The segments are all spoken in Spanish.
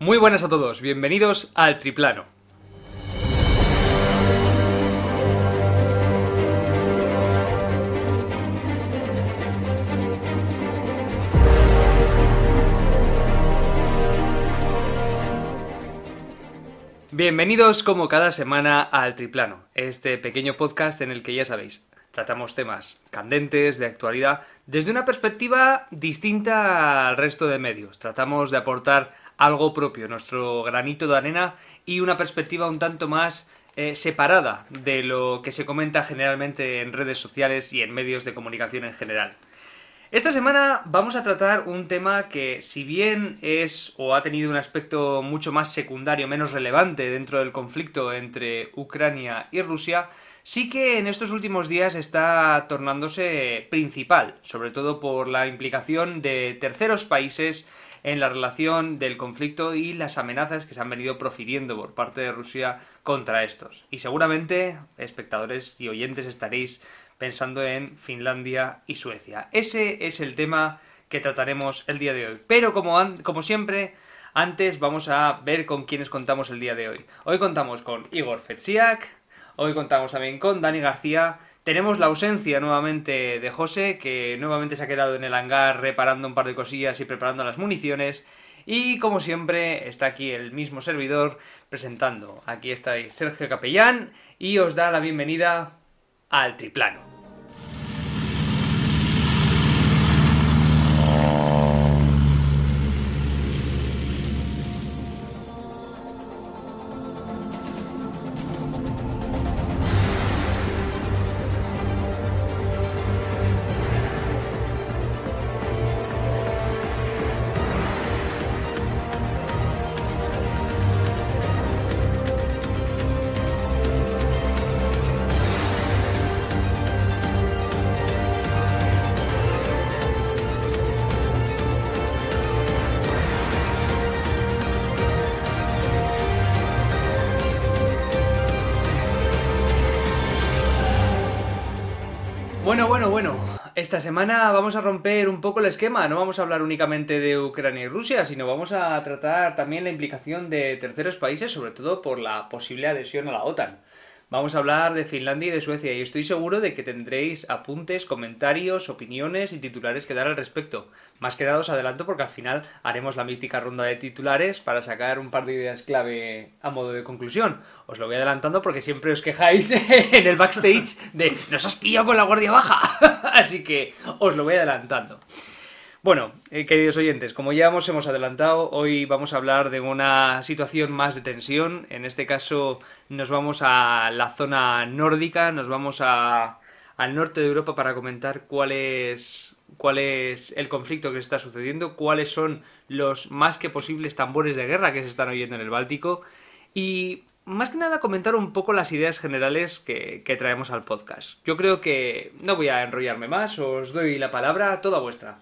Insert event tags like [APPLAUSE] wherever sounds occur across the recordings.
Muy buenas a todos, bienvenidos al Triplano. Bienvenidos como cada semana al Triplano, este pequeño podcast en el que ya sabéis, tratamos temas candentes, de actualidad, desde una perspectiva distinta al resto de medios. Tratamos de aportar algo propio, nuestro granito de arena y una perspectiva un tanto más eh, separada de lo que se comenta generalmente en redes sociales y en medios de comunicación en general. Esta semana vamos a tratar un tema que, si bien es o ha tenido un aspecto mucho más secundario, menos relevante dentro del conflicto entre Ucrania y Rusia, sí que en estos últimos días está tornándose principal, sobre todo por la implicación de terceros países en la relación del conflicto y las amenazas que se han venido profiriendo por parte de Rusia contra estos. Y seguramente, espectadores y oyentes, estaréis pensando en Finlandia y Suecia. Ese es el tema que trataremos el día de hoy. Pero como, como siempre, antes vamos a ver con quiénes contamos el día de hoy. Hoy contamos con Igor Fetsiak, hoy contamos también con Dani García tenemos la ausencia nuevamente de José, que nuevamente se ha quedado en el hangar reparando un par de cosillas y preparando las municiones. Y como siempre, está aquí el mismo servidor presentando. Aquí está Sergio Capellán y os da la bienvenida al Triplano. Esta semana vamos a romper un poco el esquema. No vamos a hablar únicamente de Ucrania y Rusia, sino vamos a tratar también la implicación de terceros países, sobre todo por la posible adhesión a la OTAN. Vamos a hablar de Finlandia y de Suecia y estoy seguro de que tendréis apuntes, comentarios, opiniones y titulares que dar al respecto. Más que nada os adelanto porque al final haremos la mítica ronda de titulares para sacar un par de ideas clave a modo de conclusión. Os lo voy adelantando porque siempre os quejáis [LAUGHS] en el backstage de nos has pillado con la guardia baja. [LAUGHS] Así que os lo voy adelantando. Bueno, eh, queridos oyentes, como ya hemos, hemos adelantado, hoy vamos a hablar de una situación más de tensión. En este caso nos vamos a la zona nórdica, nos vamos al norte de Europa para comentar cuál es, el conflicto que está sucediendo, cuáles son los más que posibles tambores de guerra que se están oyendo en el Báltico y más que nada comentar un poco las ideas generales que traemos al podcast. Yo creo que no voy a enrollarme más, os doy la palabra toda vuestra.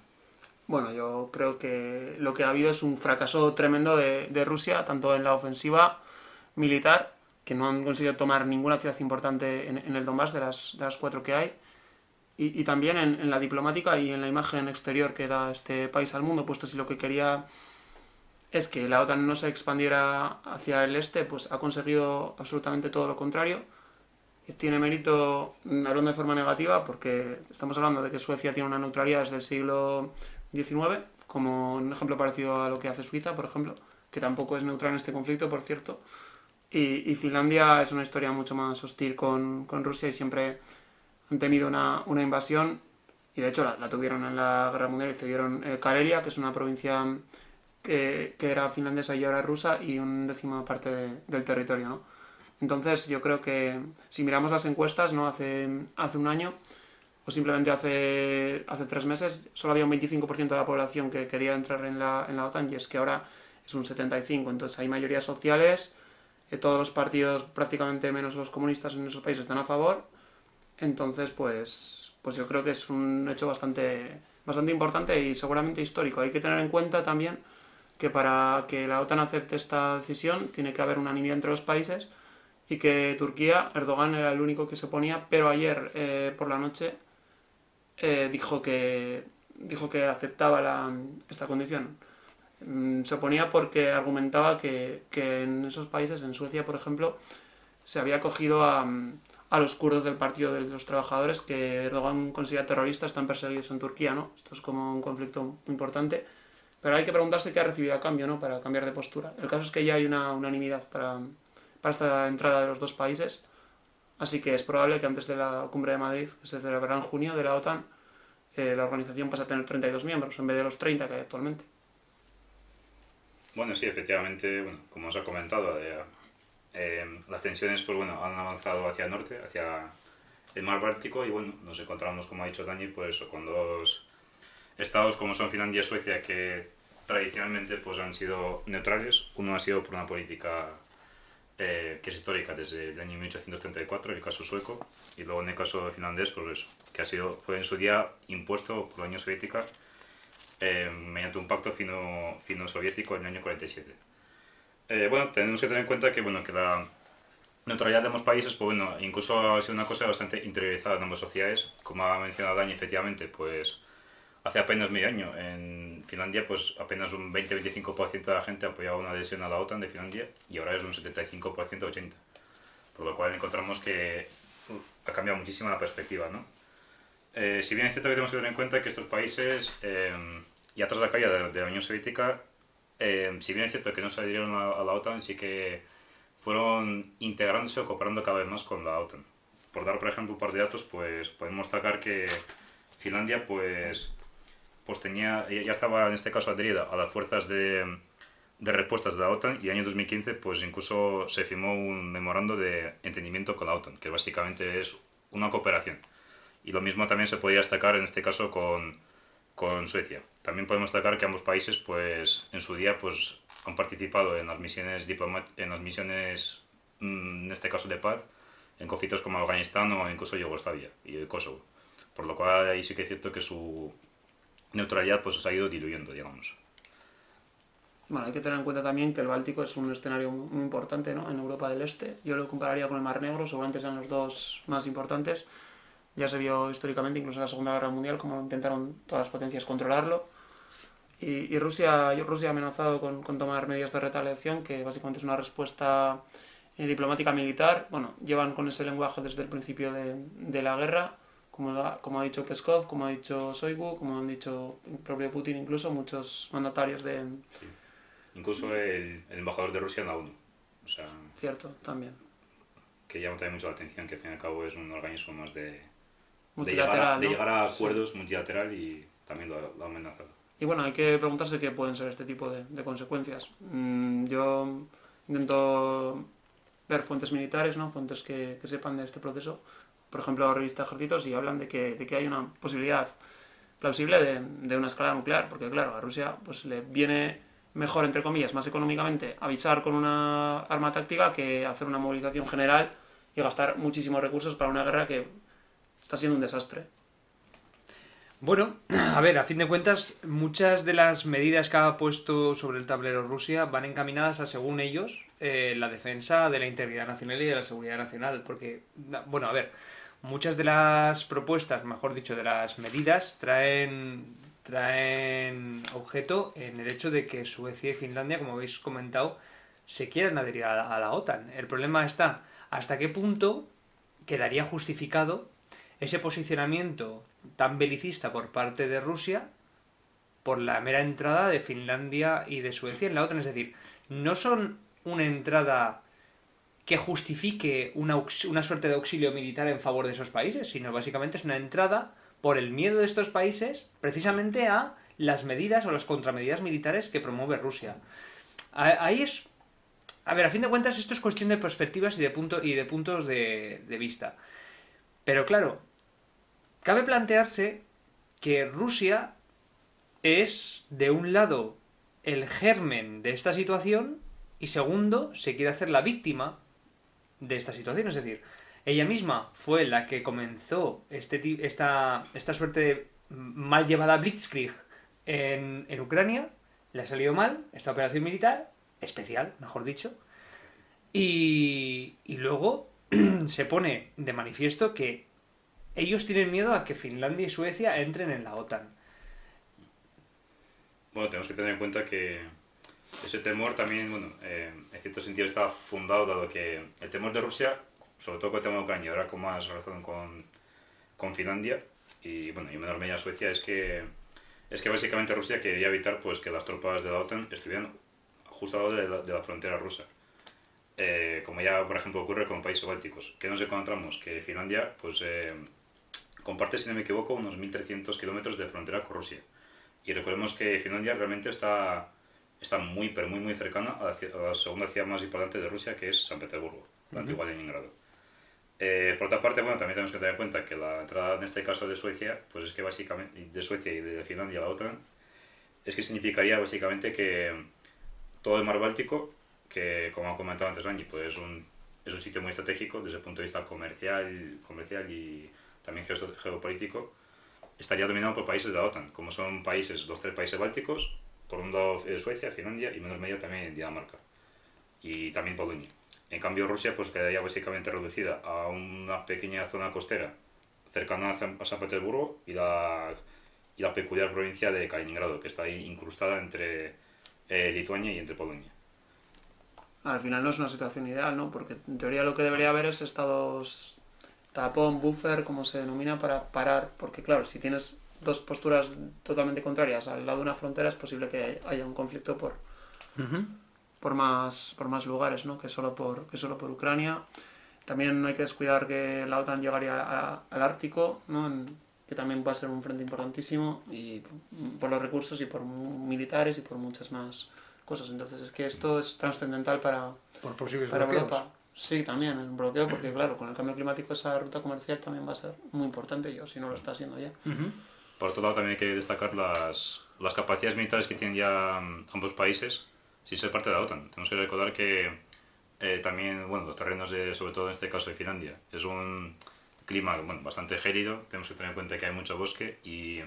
Bueno, yo creo que lo que ha habido es un fracaso tremendo de, Rusia, tanto en la ofensiva militar, que no han conseguido tomar ninguna ciudad importante en, en el Donbass de las, de las, cuatro que hay, y, también en, en, la diplomática y en la imagen exterior que da este país al mundo, puesto si lo que quería es que la OTAN no se expandiera hacia el este, pues ha conseguido absolutamente todo lo contrario. Tiene mérito, hablando de forma negativa, porque estamos hablando de que Suecia tiene una neutralidad desde el siglo 19, como un ejemplo parecido a lo que hace Suiza, por ejemplo, que tampoco es neutral en este conflicto, por cierto. Y, y Finlandia es una historia mucho más hostil con, con, Rusia y siempre han temido una, una invasión. Y de hecho la, la, tuvieron en la Guerra Mundial y cedieron eh, Karelia, que es una provincia que, que, era finlandesa y ahora rusa, y un décima parte de, del territorio, ¿no? Entonces yo creo que si miramos las encuestas, ¿no? Hace, hace un año o simplemente hace, hace tres meses solo había un 25% de la población que quería entrar en la, en la OTAN y es que ahora es un 75%. Entonces hay mayorías sociales, eh, todos los partidos, prácticamente menos los comunistas en esos países, están a favor. Entonces, pues, pues yo creo que es un hecho bastante, bastante importante y seguramente histórico. Hay que tener en cuenta también que para que la OTAN acepte esta decisión tiene que haber unanimidad entre los países y que Turquía, Erdogan era el único que se oponía, pero ayer eh, por la noche eh, dijo, que, dijo que aceptaba esta condición. Mm, se oponía porque argumentaba que, que en esos países, en Suecia, por ejemplo, se había cogido a, a los kurdos del Partido de los Trabajadores que Erdogan considera terroristas, están perseguidos en Turquía, ¿no? Esto es como un conflicto muy importante. Pero hay que preguntarse qué ha recibido a cambio, ¿no? Para cambiar de postura. El caso es que ya hay una unanimidad para, para esta entrada de los dos países. Así que es probable que antes de la cumbre de Madrid, que se celebrará en junio de la OTAN, eh, la organización pase a tener 32 miembros en vez de los 30 que hay actualmente. Bueno, sí, efectivamente, bueno, como os ha comentado, eh, eh, las tensiones pues, bueno, han avanzado hacia el norte, hacia el mar Báltico, y bueno, nos encontramos, como ha dicho Dani, pues, con dos estados como son Finlandia y Suecia, que tradicionalmente pues, han sido neutrales. Uno ha sido por una política eh, que es histórica desde el año 1834, el caso sueco, y luego en el caso finlandés, pues eso, que ha sido, fue en su día impuesto por la Unión Soviética eh, mediante un pacto fino-soviético en el año 47. Eh, bueno, tenemos que tener en cuenta que, bueno, que la neutralidad de ambos países, pues bueno, incluso ha sido una cosa bastante interiorizada en ambas sociedades. Como ha mencionado Dani, efectivamente, pues hace apenas medio año en Finlandia, pues apenas un 20-25% de la gente apoyaba una adhesión a la OTAN de Finlandia y ahora es un 75%-80%. Por lo cual encontramos que uh, ha cambiado muchísimo la perspectiva, ¿no? Eh, si bien es cierto que tenemos que tener en cuenta que estos países, eh, ya tras la caída de, la Unión Soviética, eh, si bien es cierto que no se adhirieron a, la OTAN, sí que fueron integrándose o cooperando cada vez más con la OTAN. Por dar, por ejemplo, un par de datos, pues podemos destacar que Finlandia, pues, pues tenía, ya estaba en este caso adherida a las fuerzas de, de respuestas de la OTAN y en el año 2015 pues incluso se firmó un memorando de entendimiento con la OTAN, que básicamente es una cooperación. Y lo mismo también se podría destacar en este caso con, con Suecia. También podemos destacar que ambos países, pues, en su día, pues, han participado en las misiones en las misiones, mm, en este caso de paz, en conflictos como Afganistán o incluso Yugoslavia y Kosovo. Por lo cual ahí sí que es cierto que su neutralidad pues se ha ido diluyendo, digamos. Bueno, hay que tener en cuenta también que el Báltico es un escenario muy importante ¿no? en Europa del Este. Yo lo compararía con el Mar Negro, seguramente sean los dos más importantes. Ya se vio históricamente, incluso en la Segunda Guerra Mundial, cómo intentaron todas las potencias controlarlo. Y, y Rusia, Rusia ha amenazado con, con, tomar medidas de retaliación, que básicamente es una respuesta eh, diplomática militar. Bueno, llevan con ese lenguaje desde el principio de, de la guerra, como, como ha dicho Peskov, como ha dicho Shoigu, como han dicho el propio Putin, incluso muchos mandatarios de... Sí. Incluso el, el, embajador de Rusia en la ONU. O sea, Cierto, también. Que llama también mucho la atención, que al fin y al cabo es un organismo más de, de llegar, a, de llegar a acuerdos sí. multilateral y también lo, lo, ha amenazado. Y bueno, hay que preguntarse qué pueden ser este tipo de, de consecuencias. Mm, yo intento ver fuentes militares, ¿no? fuentes que, que, sepan de este proceso. Por ejemplo, revista Ejércitos y hablan de que, de que hay una posibilidad plausible de, de, una escalada nuclear, porque claro, a Rusia pues, le viene mejor, entre comillas, más económicamente, avisar con una arma táctica que hacer una movilización general y gastar muchísimos recursos para una guerra que está siendo un desastre. Bueno, a ver, a fin de cuentas, muchas de las medidas que ha puesto sobre el tablero Rusia van encaminadas a, según ellos, eh, la defensa de la integridad nacional y de la seguridad nacional. Porque, bueno, a ver, muchas de las propuestas, mejor dicho, de las medidas, traen, traen objeto en el hecho de que Suecia y Finlandia, como habéis comentado, se quieran adherir a la, a la OTAN. El problema está hasta qué punto quedaría justificado ese posicionamiento tan belicista por parte de Rusia por la mera entrada de Finlandia y de Suecia en la OTAN. Es decir, no son una entrada que justifique una, una, suerte de auxilio militar en favor de esos países, sino básicamente es una entrada por el miedo de estos países precisamente a las medidas o las contramedidas militares que promueve Rusia. Ahí es... A ver, a fin de cuentas esto es cuestión de perspectivas y de, punto, y de puntos de, de vista. Pero claro, cabe plantearse que Rusia es, de un lado, el germen de esta situación y segundo, se quiere hacer la víctima de esta situación. Es decir, ella misma fue la que comenzó este, esta, esta suerte de mal llevada Blitzkrieg en, en Ucrania, le ha salido mal esta operación militar, especial, mejor dicho, y, y luego [CLEARS THROAT] se pone de manifiesto que ellos tienen miedo a que Finlandia y Suecia entren en la OTAN. bueno, tenemos que tener en cuenta que ese temor también, bueno, eh, en cierto sentido está fundado, dado que el temor de Rusia, sobre todo con el tema de Ucrania, ahora con más razón con, con Finlandia y, bueno, y en menor medida Suecia, es que, es que básicamente Rusia quería evitar pues, que las tropas de la OTAN estuvieran justo al lado de la, de la frontera rusa. Eh, como ya, por ejemplo, ocurre con países bálticos. que nos encontramos? Que Finlandia pues, eh, comparte, si no me equivoco, unos 1.300 kilómetros de frontera con Rusia. Y recordemos que Finlandia realmente está, está muy, pero muy, muy cercana a la, segunda ciudad más importante de Rusia, que es San Petersburgo, la antigua Leningrado. Eh, por otra parte, bueno, también tenemos que tener en cuenta que la entrada, en este caso de Suecia, pues es que básicamente, de Suecia y de Finlandia a la OTAN, es que significaría básicamente que todo el mar Báltico, que como ha comentado antes Dani, pues es un, es un sitio muy estratégico desde el punto de vista comercial, comercial y también geo- geopolítico, estaría dominado por países de la OTAN, como son países, los tres países bálticos, por un lado eh, Suecia, Finlandia y menor medida también Dinamarca y también Polonia. En cambio Rusia pues quedaría básicamente reducida a una pequeña zona costera cercana a San a San Petersburgo y la, y la peculiar provincia de Kaliningrado, que está ahí incrustada entre eh, Lituania y entre Polonia. Al final no es una situación ideal, ¿no? Porque en teoría lo que debería haber es estados tapón, buffer, como se denomina, para parar. Porque claro, si tienes dos posturas totalmente contrarias al lado de una frontera, es posible que haya un conflicto por, por, más, por más lugares, ¿no? Que solo por, que solo por Ucrania. También no hay que descuidar que la OTAN llegaría a- al Ártico, ¿no? En- que también va a ser un frente importantísimo y por los recursos y por militares y por muchas más cosas. Entonces es que esto es trascendental para, Por posibles para bloqueos. Europa. Sí, también, el bloqueo, porque claro, con el cambio climático esa ruta comercial también va a ser muy importante, yo si no lo está haciendo ya. Ujú. Por otro lado, también hay que destacar las, las capacidades militares que tienen ya mm, ambos países sin ser parte de la OTAN. Tenemos que recordar que eh, también, bueno, los terrenos, de, sobre todo en este caso de Finlandia, es un clima bueno, bastante gélido. Tenemos que tener en cuenta que hay mucho bosque y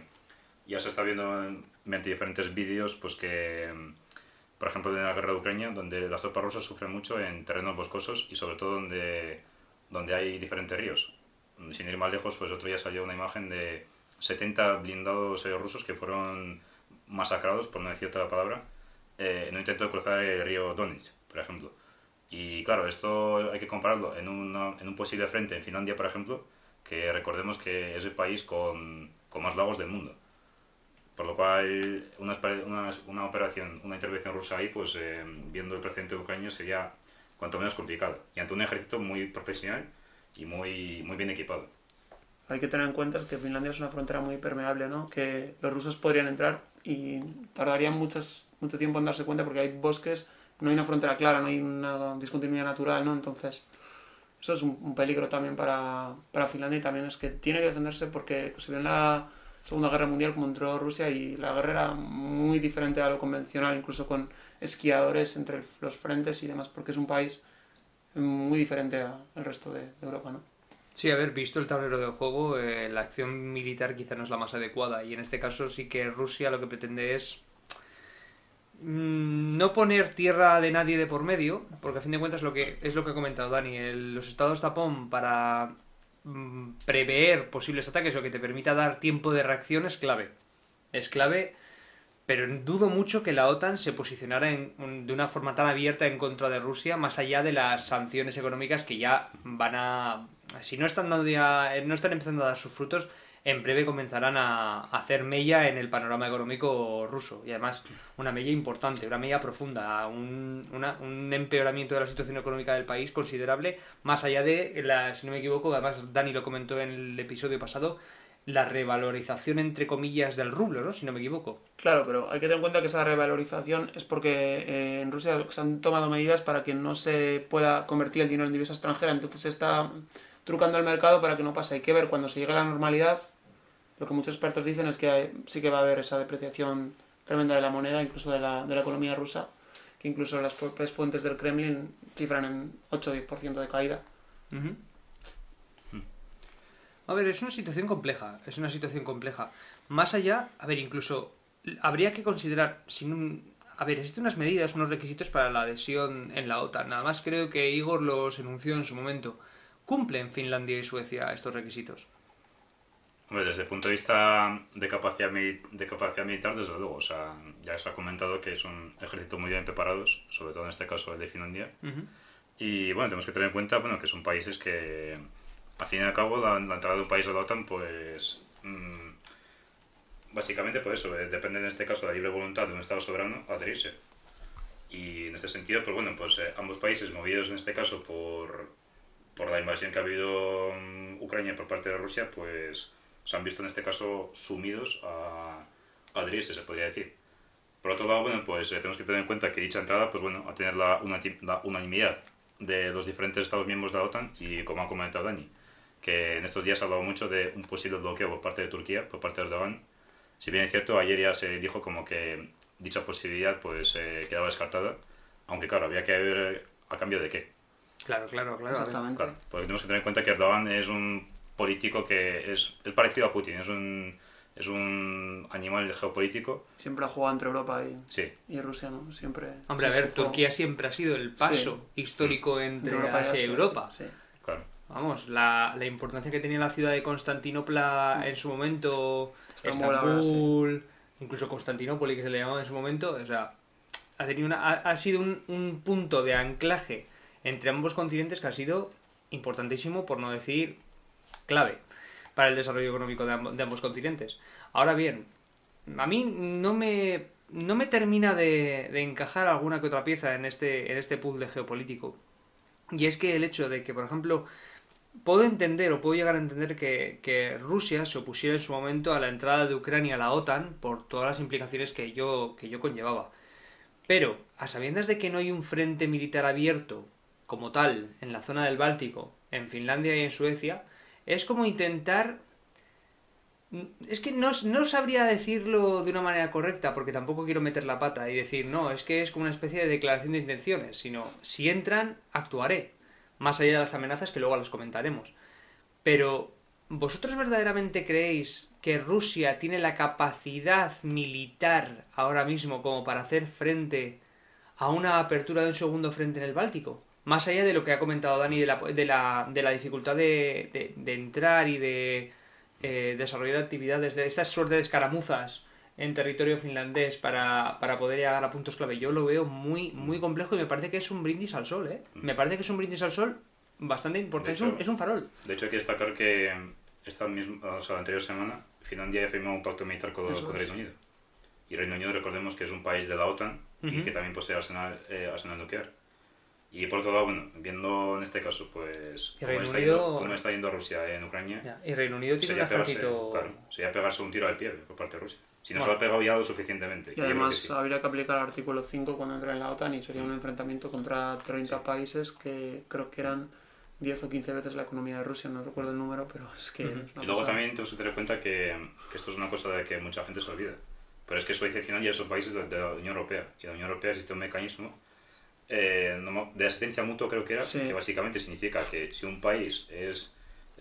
ya se está viendo en- mediante diferentes vídeos pues que, mm, por ejemplo, en la guerra de Ucrania, donde las tropas rusas sufren mucho en terrenos boscosos y sobre todo donde, donde hay diferentes ríos. Sin ir más lejos, pues otro día salió una imagen de 70 blindados eh, rusos que fueron masacrados, por no decir otra palabra, eh, en un intento de cruzar el río Donetsk, por ejemplo. Y claro, esto hay que compararlo en, una- en un posible frente en Finlandia, por ejemplo, que recordemos que es el país con, con más lagos del mundo. Por lo cual, una, una operación, una intervención rusa ahí, pues eh, viendo el precedente de Ucrania, sería cuanto menos complicado. Y ante un ejército muy profesional y muy, muy bien equipado. Hay que tener en cuenta es que Finlandia es una frontera muy permeable, ¿no? Que los rusos podrían entrar y tardarían muchas, mucho tiempo en darse cuenta porque hay bosques, no hay una frontera clara, no hay una discontinuidad natural, ¿no? Entonces, eso es un, peligro también para, para Finlandia y también es que tiene que defenderse porque se vio en la Segunda Guerra Mundial como entró Rusia y la guerra era muy diferente a lo convencional, incluso con esquiadores entre los frentes y demás, porque es un país muy diferente al resto de, de Europa, ¿no? Sí, haber visto el tablero de juego, eh, la acción militar quizá no es la más adecuada y en este caso sí que Rusia lo que pretende es mm, no poner tierra de nadie de por medio, porque a fin de cuentas lo que es lo que ha comentado Dani, los estados tapón para mm, prever posibles ataques o que te permita dar tiempo de reacción es clave. Es clave, pero dudo mucho que la OTAN se posicionara en- un- de una forma tan abierta en contra de Rusia, más allá de las sanciones económicas que ya van a... Si no están, dando ya, no están empezando a dar sus frutos, en breve comenzarán a hacer mella en el panorama económico ruso. Y además, una mella importante, una mella profunda, un, un empeoramiento de la situación económica del país considerable, más allá de, la, si no me equivoco, además Dani lo comentó en el episodio pasado, la revalorización, entre comillas, del rublo, ¿no? Si no me equivoco. Claro, pero hay que tener en cuenta que esa revalorización es porque eh, en Rusia se han tomado medidas para que no se pueda convertir el dinero en divisa extranjera, entonces se está trucando el mercado para que no pase. Hay que ver cuando se llegue a la normalidad, lo que muchos expertos dicen es que hay- sí que va a haber esa depreciación tremenda de la moneda, incluso de la, de la economía rusa, que incluso las propias fuentes del Kremlin cifran en 8 o 10% de caída. Ujú. A ver, es una situación compleja, es una situación compleja. Más allá, a ver, incluso habría que considerar, sin un... A ver, existen unas medidas, unos requisitos para la adhesión en la OTAN. Nada más creo que Igor los enunció en su momento. ¿Cumplen Finlandia y Suecia estos requisitos? Hombre, desde el punto de vista de capacidad, de capacidad militar, desde luego, o sea, ya se ha comentado que es un ejército muy bien preparados, sobre todo en este caso el de Finlandia. Y bueno, tenemos que tener en cuenta bueno, que son países que, al fin y al cabo, la, entrada de un país a la OTAN, pues. Mm, básicamente, por eso, eh, depende en este caso de la libre voluntad de un Estado soberano adherirse. Y en este sentido, pues bueno, pues eh, ambos países movidos en este caso por, por la invasión que ha habido en Ucrania por parte de Rusia, pues se han visto en este caso sumidos a, adherirse, se podría decir. Por otro lado, bueno, pues eh, tenemos que tener en cuenta que dicha entrada, pues bueno, a tener la, la, unanimidad de los diferentes Estados miembros de la OTAN y como ha comentado Dani, que en estos días ha hablado mucho de un posible bloqueo por parte de Turquía, por parte de Erdogan. Si bien es cierto, ayer ya se dijo como que dicha posibilidad pues eh, quedaba descartada, aunque claro, había que ver a cambio de qué. Claro, claro, claro. Exactamente. Claro, porque tenemos que tener en cuenta que Erdogan es un político que es, es parecido a Putin, es un, es un animal geopolítico. Siempre ha jugado entre Europa y, y Rusia, ¿no? Siempre. Hombre, a ver, Turquía siempre ha sido el paso histórico mm. entre, Europa Asia y Europa. Claro. Vamos, la, la, importancia que tenía la ciudad de Constantinopla en su momento, Estambul, incluso Constantinopoli que se le llamaba en su momento, o sea, ha, tenido una, ha, ha sido un, un punto de anclaje entre ambos continentes que ha sido importantísimo, por no decir clave, para el desarrollo económico de, ambos continentes. Ahora bien, a mí no me, no me termina de, encajar alguna que otra pieza en este, en este puzzle geopolítico. Y es que el hecho de que, por ejemplo, puedo entender o puedo llegar a entender que, Rusia se opusiera en su momento a la entrada de Ucrania a la OTAN por todas las implicaciones que yo, que yo conllevaba. Pero, a sabiendas de que no hay un frente militar abierto como tal en la zona del Báltico, en Finlandia y en Suecia, es como intentar... Es que no, no, sabría decirlo de una manera correcta, porque tampoco quiero meter la pata y decir, no, es que es como una especie de declaración de intenciones, sino, si entran, actuaré, más allá de las amenazas que luego las comentaremos. Pero, ¿vosotros verdaderamente creéis que Rusia tiene la capacidad militar ahora mismo como para hacer frente a una apertura de un segundo frente en el Báltico? más allá de lo que ha comentado Dani de la, de la, de la dificultad de, de, entrar y de eh, desarrollar actividades, de estas suerte de escaramuzas en territorio finlandés para, para, poder llegar a puntos clave, yo lo veo muy, muy complejo y me parece que es un brindis al sol, ¿eh? Me parece que es un brindis al sol bastante importante, es, un, es, un, farol. De hecho hay que destacar que esta misma, o sea, la anterior semana Finlandia ha firmado un pacto militar con, el Reino Unido. Y Reino Unido, recordemos que es un país de la OTAN y que también posee arsenal, eh, arsenal nuclear. Y por otro lado, bueno, viendo en este caso, pues, cómo está, yendo, está, yendo, Rusia en Ucrania. Y Reino Unido tiene un ejército... Claro, sería pegarse un tiro al pie por parte de Rusia. Si no se lo ha pegado ya lo suficientemente. Y además habría que aplicar el artículo 5 cuando entre en la OTAN y sería un enfrentamiento contra 30 países que creo que eran 10 o 15 veces la economía de Rusia, no recuerdo el número, pero es que... y luego también tenemos que tener en cuenta que, que, esto es una cosa de que mucha gente se olvida. Pero es que Suecia y Finlandia son países de, de la Unión Europea. Y la Unión Europea existe un mecanismo eh, de asistencia mutua creo que era, que básicamente significa que si un país es,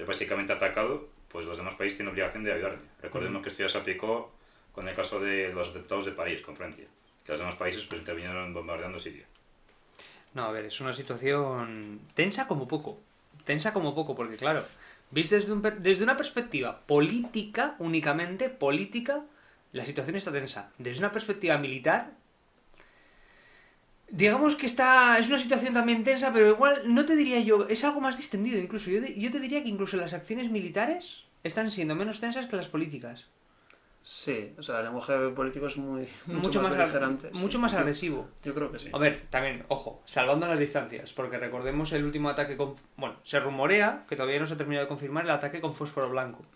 básicamente atacado, pues los demás países tienen obligación de ayudarle. Recordemos que esto ya se aplicó con el caso de los atentados de París con Francia, que los demás países pues, intervinieron bombardeando Siria. No, a ver, es una situación tensa como poco. Tensa como poco, porque claro, viste desde, una perspectiva política, únicamente política, la situación está tensa. Desde una perspectiva militar, Digamos que está, es una situación también tensa, pero igual no te diría yo, es algo más distendido incluso. Yo te diría que incluso las acciones militares están siendo menos tensas que las políticas. Sí, o sea, el lenguaje político es muy, [LAUGHS] mucho, más, más Mucho más agresivo. Yo, creo que sí. A ver, también, ojo, salvando las distancias, porque recordemos el último ataque con... Bueno, se rumorea, que todavía no se ha terminado de confirmar, el ataque con fósforo blanco.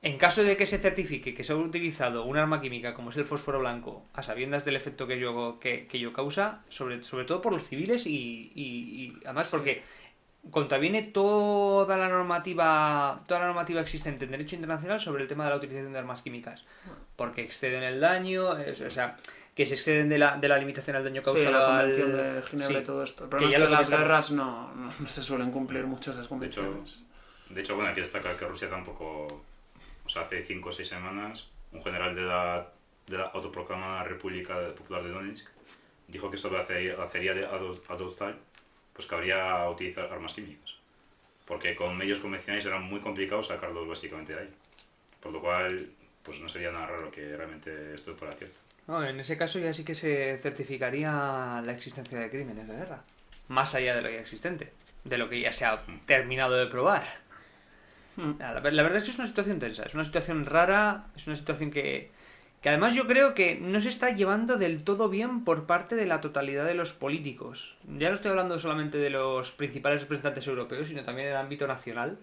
En caso de que se certifique que se ha utilizado un arma química como es el fósforo blanco, a sabiendas del efecto que yo, que, yo causa, sobre, sobre todo por los civiles y, además porque contraviene toda la normativa toda la normativa existente en derecho internacional sobre el tema de la utilización de armas químicas. Porque exceden el daño o sea que se exceden de la, de la limitación al daño causado sí, la convención de Ginebra y todo esto. Pero que, las guerras no, no, se suelen cumplir muchas de esas convenciones de hecho, bueno hay que destacar que Rusia tampoco o sea, hace 5 o 6 semanas, un general de la, de la autoproclamada República Popular de Donetsk dijo que sobre la acería de Azovstal pues cabría utilizar armas químicas. Porque con medios convencionales era muy complicado sacarlos básicamente de ahí. Por lo cual, pues no sería nada raro que realmente esto fuera cierto. No, en ese caso ya sí que se certificaría la existencia de crímenes de guerra. Más allá de lo ya existente. De lo que ya se ha terminado de probar. Hmm. La, la verdad es que es una situación tensa. Es una situación rara. Es una situación que, que además yo creo que no se está llevando del todo bien por parte de la totalidad de los políticos. Ya no estoy hablando solamente de los principales representantes europeos, sino también en el ámbito nacional.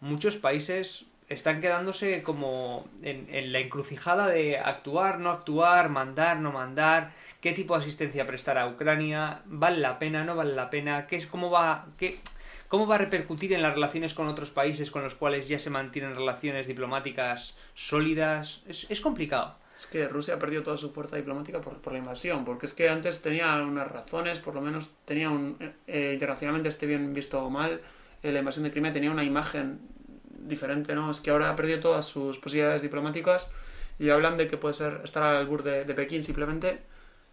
Muchos países están quedándose como en, la encrucijada de actuar, no actuar, mandar, no mandar, qué tipo de asistencia prestar a Ucrania, vale la pena, no vale la pena, qué es, cómo va, cómo va a repercutir en las relaciones con otros países con los cuales ya se mantienen relaciones diplomáticas sólidas. Es complicado. Es que Rusia ha perdido toda su fuerza diplomática por, por la invasión, porque es que antes tenía unas razones, por lo menos tenía un, eh, internacionalmente esté bien visto o mal, eh, la invasión de Crimea tenía una imagen diferente, ¿no? Es que ahora ha perdido todas sus posibilidades diplomáticas y hablan de que puede ser estar al albur de, de Pekín simplemente,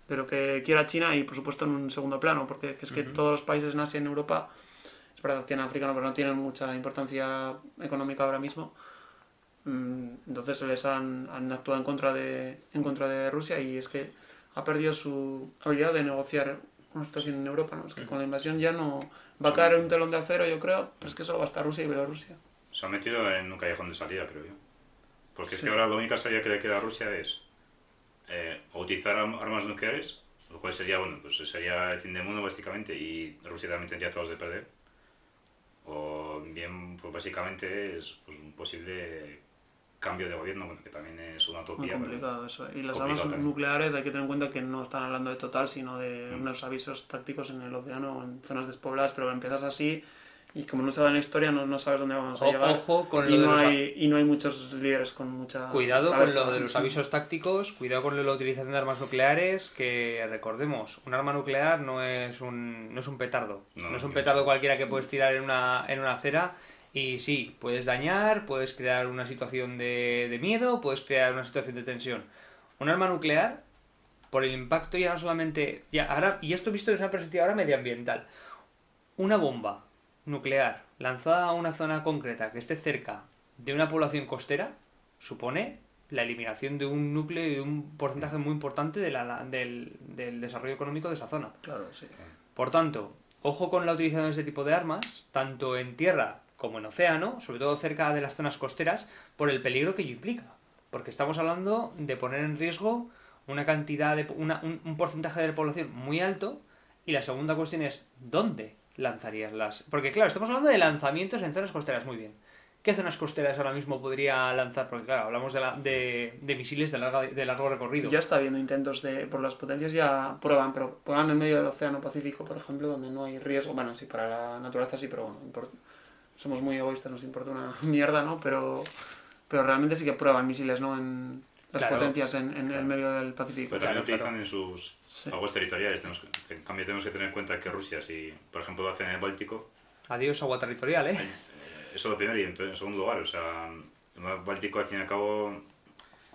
de lo que quiera China y por supuesto en un segundo plano, porque es que todos los países en Asia y en Europa, es verdad que tienen africano, pero no tienen mucha importancia económica ahora mismo. Mm, Entonces les han, han actuado en contra de en contra de Rusia y es que ha perdido su habilidad de negociar una situación en Europa, ¿no? Es que con la invasión ya no va a caer un telón de acero, yo creo, pero es que solo va a estar Rusia y Bielorrusia. Se ha metido en un callejón de salida, creo yo. Porque es Sí. que ahora la única salida que le queda a Rusia es eh, utilizar arm- armas nucleares, lo cual sería, bueno, pues sería el fin del mundo básicamente y Rusia también tendría todos de perder. O bien, pues básicamente es pues, un posible cambio de gobierno, bueno, que también es una Muy utopía. pero- complicado eso. Y las armas también. nucleares hay que tener en cuenta que no están hablando de total, sino de Mm. unos avisos tácticos en el océano o en zonas despobladas, pero empiezas así y como no se da en la historia no, no sabes dónde vamos a O- llegar. ojo con y, lo de no los a- hay, y no hay muchos líderes con mucha Cuidado con cabeza lo de los avisos tácticos, cuidado con la utilización de armas nucleares, que recordemos, un arma nuclear no es un, no es un petardo. No, No, es un petardo cualquiera que puedes tirar en una, en una acera y sí, puedes dañar, puedes crear una situación de, de miedo, puedes crear una situación de tensión. Un arma nuclear, por el impacto ya no solamente... Ya, ahora, y esto visto desde una perspectiva ahora medioambiental. Una bomba nuclear lanzada a una zona concreta que esté cerca de una población costera supone la eliminación de un núcleo y de un porcentaje muy importante de la- del, del desarrollo económico de esa zona. Claro, sí. Por tanto, ojo con la utilización de este tipo de armas, tanto en tierra como en océano, sobre todo cerca de las zonas costeras, por el peligro que ello implica. Porque estamos hablando de poner en riesgo una cantidad de un, porcentaje de la población muy alto. Y la segunda cuestión es, ¿dónde lanzarías las? Porque claro, estamos hablando de lanzamientos en zonas costeras, muy bien. ¿Qué zonas costeras ahora mismo podría lanzar? Porque claro, hablamos de, la- de, de misiles de, larga- de largo recorrido. Ya está habiendo intentos de, por las potencias ya prueban, pero prueban en medio del Océano Pacífico, por ejemplo, donde no hay riesgo. Bueno, sí, para la naturaleza sí, pero bueno, import- somos muy egoístas, nos importa una [LAUGHS] mierda, ¿no? Pero, pero realmente sí que prueban misiles, ¿no? En las Claro. potencias en, en el medio del Pacífico. Pero también Claro, utilizan en sus Sí. aguas territoriales. Tenemos que, en cambio, tenemos que tener en cuenta que Rusia, si por ejemplo lo hacen en el Báltico, Adiós agua territorial, ¿eh? eh, eso es lo primero. Y en, segundo lugar, o sea, el Báltico al fin y al cabo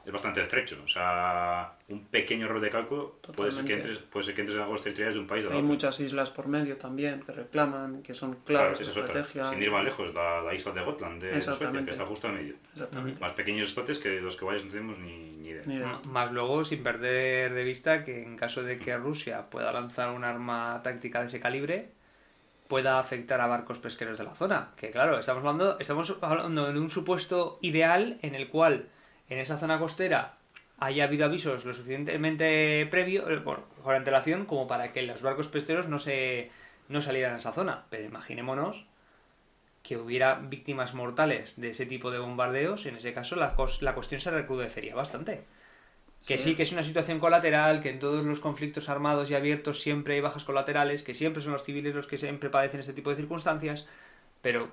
es bastante estrecho. O sea, un pequeño error de cálculo puede ser, que entres, puede ser que entres en aguas territoriales de un país de Hay otro. muchas islas por medio también que reclaman, que son Claro, claves es de otra. Sin ir más lejos, la, la isla de Gotland, de Suecia, que está justo en medio. Exactamente. Más pequeños islotes que los que vayas no tenemos ni, ni idea. Ni idea. M- Más luego, sin perder de vista que en caso de que Rusia pueda lanzar un arma táctica de ese calibre, pueda afectar a barcos pesqueros de la zona. Que claro, estamos hablando, estamos hablando de un supuesto ideal en el cual en esa zona costera haya habido avisos lo suficientemente previo, eh, por, por antelación, como para que los barcos pesqueros no se no salieran a esa zona. Pero imaginémonos que hubiera víctimas mortales de ese tipo de bombardeos, en ese caso la cuestión se recrudecería bastante. Que sí. Sí. que es una situación colateral, que en todos los conflictos armados y abiertos siempre hay bajas colaterales, que siempre son los civiles los que siempre padecen este tipo de circunstancias, pero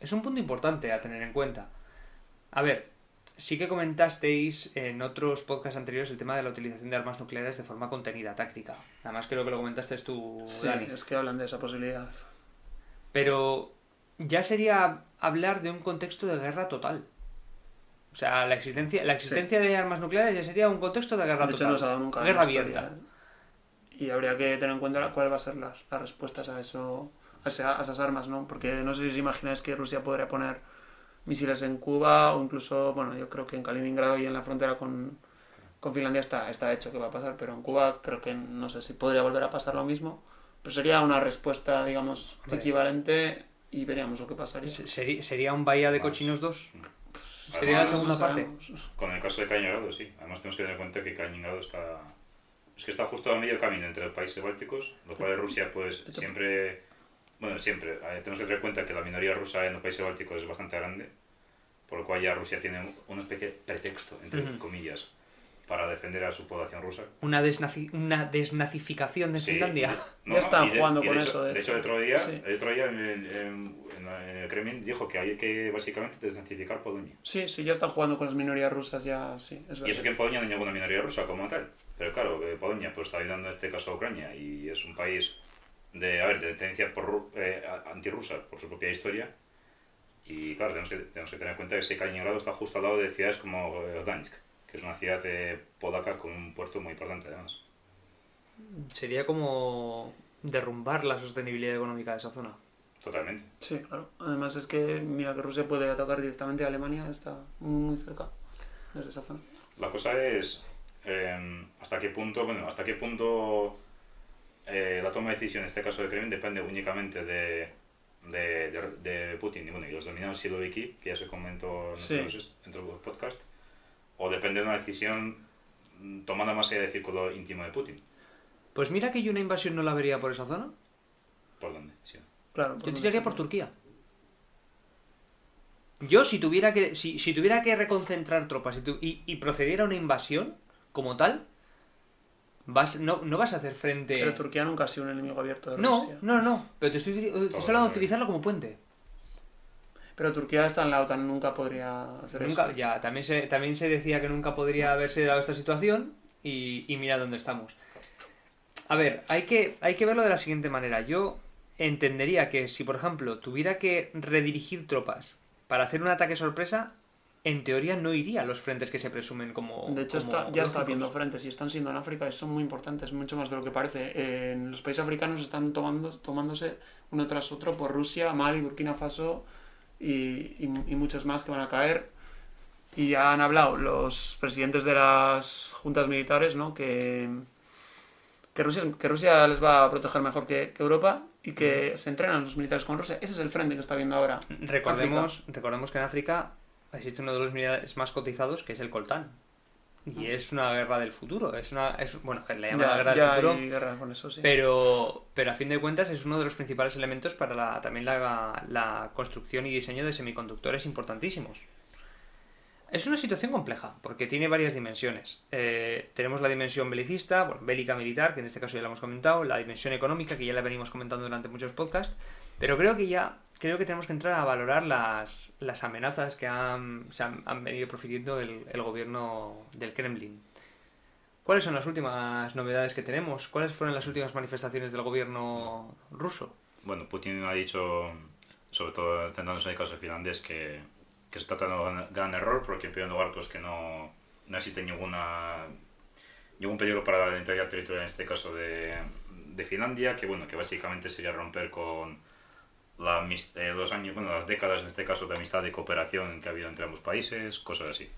es un punto importante a tener en cuenta. A ver, sí que comentasteis en otros podcasts anteriores el tema de la utilización de armas nucleares de forma contenida, táctica. Nada más creo que lo comentaste tú, Sí, Dani. es que hablan de esa posibilidad. Pero ya sería hablar de un contexto de guerra total. O sea, la existencia, la existencia de armas nucleares ya sería un contexto de guerra De hecho, total. no se ha dado nunca guerra abierta. Y habría que tener en cuenta cuáles van a ser las, las respuestas a eso, a, esa- a esas armas, ¿no? Porque no sé si os imagináis que Rusia podría poner misiles en Cuba o incluso, bueno, yo creo que en Kaliningrado y en la frontera con, con Finlandia está, está hecho que va a pasar, pero en Cuba creo que no sé si podría volver a pasar lo mismo. Pero sería una respuesta, digamos, equivalente y veríamos lo que pasaría. Se- seri- ¿Sería un Bahía de. Cochinos 2? Sería la segunda parte. Con el caso de Kaliningrado, sí. Además tenemos que tener en cuenta que Kaliningrado está... Es que está justo a medio camino entre los países bálticos, lo cual Rusia pues siempre... Bueno, siempre. eh, tenemos que tener en cuenta que la minoría rusa en los países bálticos es bastante grande, por lo cual ya Rusia tiene una especie de pretexto, entre Ujú. comillas, para defender a su población rusa. Una, desnazi- una desnazificación de Sí, Finlandia. [LAUGHS] Ya están y de- jugando de con hecho- eso, de De hecho. el otro día, Sí. el, otro día en, el- en- en el Kremlin dijo que hay que básicamente desnazificar Polonia. Sí, sí, ya están jugando con las minorías rusas, ya sí, es verdad. Y eso que en Polonia no hay ninguna minoría rusa como tal. Pero claro, que Polonia pues, está ayudando en este caso a Ucrania y es un país de, a ver, de tendencia por, eh, antirrusa por su propia historia. Y claro, tenemos que, tenemos que tener en cuenta que este Kaliningrado está justo al lado de ciudades como eh, Gdansk, que es una ciudad eh, polaca con un puerto muy importante además. Sería como derrumbar la sostenibilidad económica de esa zona. Totalmente. Sí, claro. Además es que, mira, que Rusia puede atacar directamente a Alemania, está muy, muy cerca desde esa zona. La cosa es eh, hasta qué punto, bueno, hasta qué punto eh, la toma de decisión en este caso de Kremlin depende únicamente de, de, de, de Putin y, bueno, y los dominados siloviki, que ya se comentó en Sí. otros, en otros podcasts, o depende de una decisión tomada más allá del círculo íntimo de Putin. Pues mira que yo una invasión no la vería por esa zona. ¿Por dónde? Sí. Claro. Yo tiraría por. Turquía. Yo, si tuviera que, si, si tuviera que reconcentrar tropas y, tu- y, y procediera a una invasión como tal, vas, no, no vas a hacer frente. Pero Turquía nunca ha sido un enemigo abierto de no, Rusia. no, no. Pero te estoy, te estoy Todo hablando de lo utilizarlo como puente. Pero Turquía está en la OTAN, nunca podría hacer Nunca, eso. ya, también se, también se decía que nunca podría haberse dado esta situación y, y mira dónde estamos. A ver, hay que, hay que verlo de la siguiente manera. Yo entendería que si, por ejemplo, tuviera que redirigir tropas para hacer un ataque sorpresa, en teoría no iría a los frentes que se presumen como. De hecho, como está, ya está habiendo frentes y están siendo en África y son muy importantes, mucho más de lo que parece. En los países africanos están tomando, tomándose uno tras otro por Rusia, Mali, Burkina Faso y, y- y muchos más que van a caer. Y ya han hablado los presidentes de las juntas militares, ¿no? Que, que, Rusia, que Rusia les va a proteger mejor que, que Europa y que se entrenan los militares con Rusia. Ese es el frente que está viendo ahora. Recordemos, recordemos que en África existe uno de los minerales más cotizados que es el coltán. Y es una guerra del futuro. Es una. Es, bueno, la llaman la Ya, guerra ya del futuro. hay guerra con eso, sí. Pero, pero a fin de cuentas es uno de los principales elementos para la, también la, la construcción y diseño de semiconductores importantísimos. Es una situación compleja, porque tiene varias dimensiones. Eh, tenemos la dimensión belicista, bueno, bélica militar, que en este caso ya la hemos comentado, la dimensión económica, que ya la venimos comentando durante muchos podcasts, pero creo que ya creo que tenemos que entrar a valorar las, las amenazas que han, se han, han venido profiriendo el, el gobierno del Kremlin. ¿Cuáles son las últimas novedades que tenemos? ¿Cuáles fueron las últimas manifestaciones del gobierno ruso? Bueno, Putin ha dicho, sobre todo centrándose en el caso finlandés, que, que se trata de un gran, error, porque en primer lugar, pues que no, no existe ninguna, ningún peligro para la integridad territorial, en este caso de, de Finlandia, que bueno, que básicamente sería romper con la, eh, los años, bueno, las décadas, en este caso, de amistad y cooperación que ha habido entre ambos países, cosas así.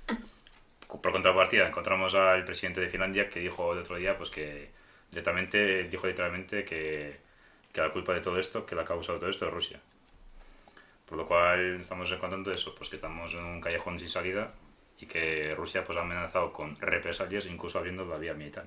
Por contrapartida, encontramos al presidente de Finlandia que dijo el otro día, pues que directamente, dijo literalmente que, que la culpa de todo esto, que la ha causado todo esto es Rusia. Por lo cual estamos encontrando eso, pues que estamos en un callejón sin salida y que Rusia pues ha amenazado con represalias incluso abriendo la vía militar.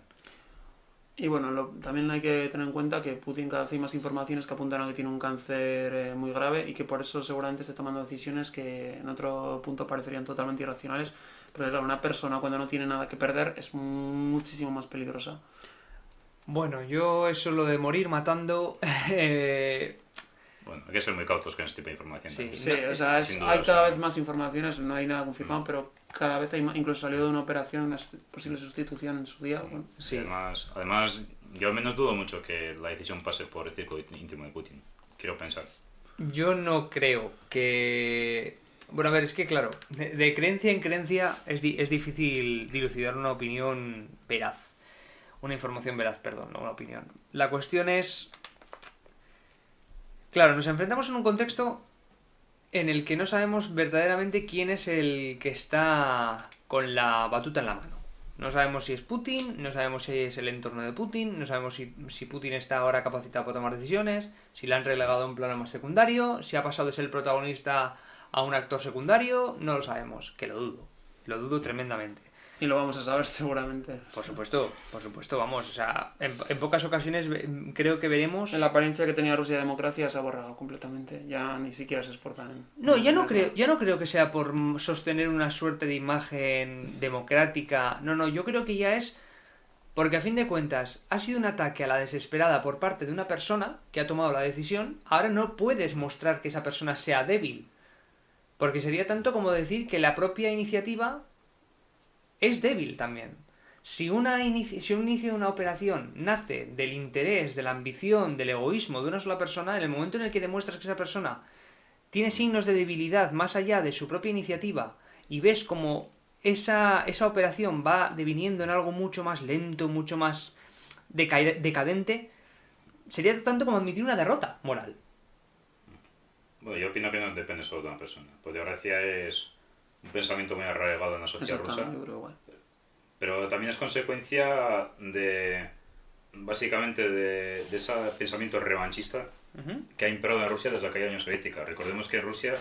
Y bueno, lo- también hay que tener en cuenta que Putin cada vez hay más informaciones que apuntan a que tiene un cáncer eh, muy grave y que por eso seguramente esté tomando decisiones que en otro punto parecerían totalmente irracionales. Pero claro, una persona cuando no tiene nada que perder es muchísimo más peligrosa. Bueno, yo eso lo de morir matando... [LAUGHS] eh, Bueno, hay que ser muy cautos con este tipo de información. Sí. Sí, No, o sea, es- sin duda, hay o cada sea- vez más informaciones, no hay nada confirmado, pero cada vez hay más, incluso salió de una operación, una posible sustitución en su día. bueno. sí. Además, además, yo al menos dudo mucho que la decisión pase por el círculo íntimo de Putin. Quiero pensar. Yo no creo que... Bueno, a ver, es que claro, de, de creencia en creencia es, di- es difícil dilucidar una opinión veraz. Una información veraz, perdón, no una opinión. La cuestión es... Claro, nos enfrentamos en un contexto en el que no sabemos verdaderamente quién es el que está con la batuta en la mano. No sabemos si es Putin, no sabemos si es el entorno de Putin, no sabemos si, Putin está ahora capacitado para tomar decisiones, si le han relegado a un plano más secundario, si ha pasado de ser el protagonista a un actor secundario, no lo sabemos, que lo dudo, lo dudo tremendamente. Y lo vamos a saber [LAUGHS] seguramente. Por supuesto, por supuesto, vamos, o sea, en, en pocas ocasiones creo que veremos... La apariencia que tenía Rusia de democracia se ha borrado completamente. Ya ni siquiera se esfuerzan en... No, ya no en- creo, ya no creo que sea por sostener una suerte de imagen democrática. No, no, yo creo que ya es porque a fin de cuentas ha sido un ataque a la desesperada por parte de una persona que ha tomado la decisión. Ahora no puedes mostrar que esa persona sea débil. Porque sería tanto como decir que la propia iniciativa es débil también. Si, una si un inicio de una operación nace del interés, de la ambición, del egoísmo de una sola persona, en el momento en el que demuestras que esa persona tiene signos de debilidad más allá de su propia iniciativa y ves como esa, esa operación va deviniendo en algo mucho más lento, mucho más deca- decadente, sería tanto como admitir una derrota moral. Bueno, yo opino que no depende solo de una persona. Pues Teocracia es un pensamiento muy arraigado en la sociedad rusa, yo creo igual. pero también es consecuencia de, básicamente, de, de ese pensamiento revanchista que ha imperado en Rusia desde la caída de la Unión Soviética. Recordemos que en Rusia,